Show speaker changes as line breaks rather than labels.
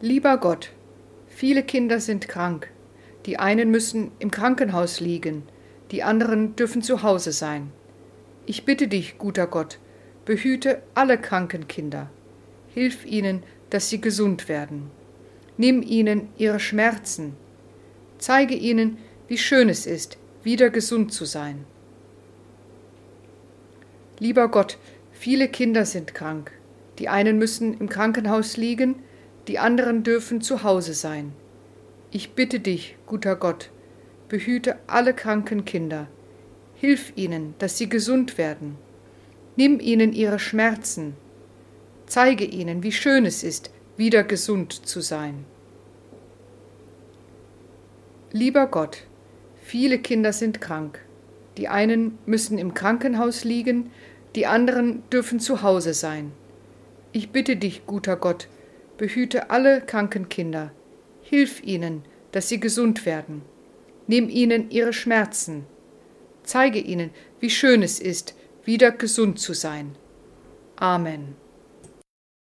Lieber Gott, viele Kinder sind krank. Die einen müssen im Krankenhaus liegen, die anderen dürfen zu Hause sein. Ich bitte dich, guter Gott, behüte alle kranken Kinder. Hilf ihnen, dass sie gesund werden. Nimm ihnen ihre Schmerzen. Zeige ihnen, wie schön es ist, wieder gesund zu sein. Lieber Gott, viele Kinder sind krank. Die einen müssen im Krankenhaus liegen, die anderen dürfen zu Hause sein. Ich bitte dich, guter Gott, behüte alle kranken Kinder. Hilf ihnen, dass sie gesund werden. Nimm ihnen ihre Schmerzen. Zeige ihnen, wie schön es ist, wieder gesund zu sein. Lieber Gott, viele Kinder sind krank. Die einen müssen im Krankenhaus liegen, die anderen dürfen zu Hause sein. Ich bitte dich, guter Gott, behüte alle kranken Kinder. Hilf ihnen, dass sie gesund werden. Nimm ihnen ihre Schmerzen. Zeige ihnen, wie schön es ist, wieder gesund zu sein. Amen.